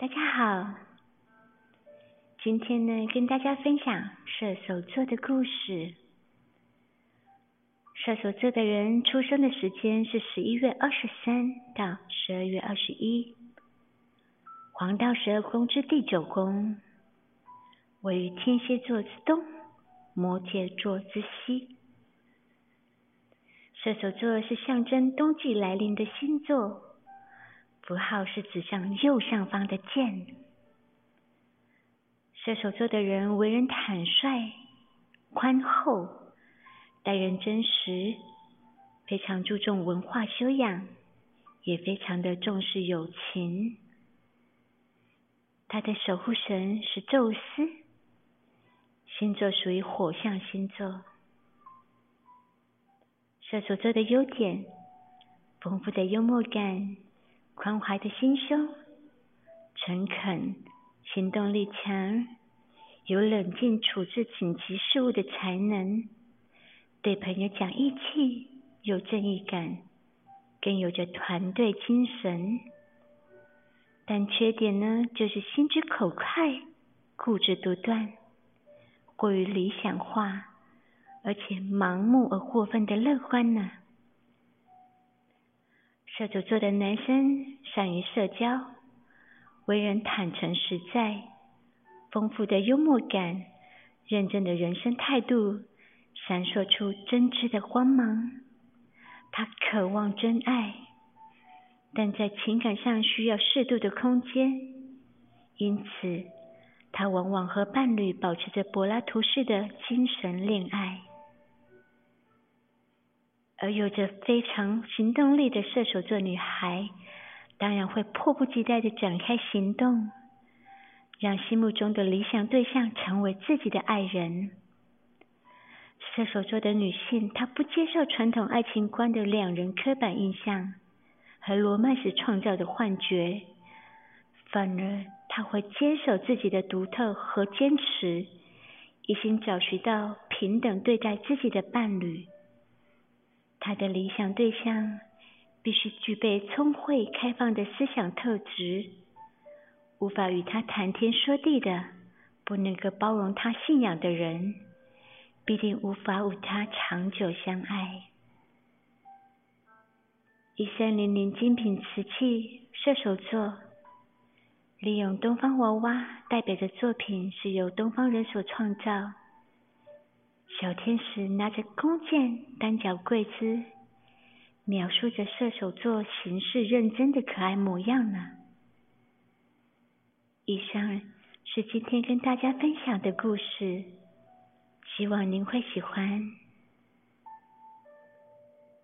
大家好，今天呢，跟大家分享射手座的故事。射手座的人出生的时间是十一月二十三到十二月二十一，黄道十二宫之第九宫，位于天蝎座之东，摩羯座之西。射手座是象征冬季来临的星座。符号是指向右上方的剑。射手座的人为人坦率、宽厚，待人真实，非常注重文化修养，也非常的重视友情。他的守护神是宙斯，星座属于火象星座。射手座的优点：丰富的幽默感。宽怀的心胸，诚恳，行动力强，有冷静处置紧急事务的才能，对朋友讲义气，有正义感，更有着团队精神。但缺点呢，就是心直口快，固执独断，过于理想化，而且盲目而过分的乐观呢。射手座的男生善于社交，为人坦诚实在，丰富的幽默感，认真的人生态度，闪烁出真挚的光芒。他渴望真爱，但在情感上需要适度的空间，因此他往往和伴侣保持着柏拉图式的精神恋爱。而有着非常行动力的射手座女孩，当然会迫不及待的展开行动，让心目中的理想对象成为自己的爱人。射手座的女性，她不接受传统爱情观的两人刻板印象和罗曼史创造的幻觉，反而她会坚守自己的独特和坚持，一心找寻到平等对待自己的伴侣。他的理想对象必须具备聪慧开放的思想特质，无法与他谈天说地的，不能够包容他信仰的人，必定无法与他长久相爱。一三零零精品瓷器射手座，利用东方娃娃代表的作品是由东方人所创造。小天使拿着弓箭，单脚跪姿，描述着射手座行事认真的可爱模样呢。以上是今天跟大家分享的故事，希望您会喜欢。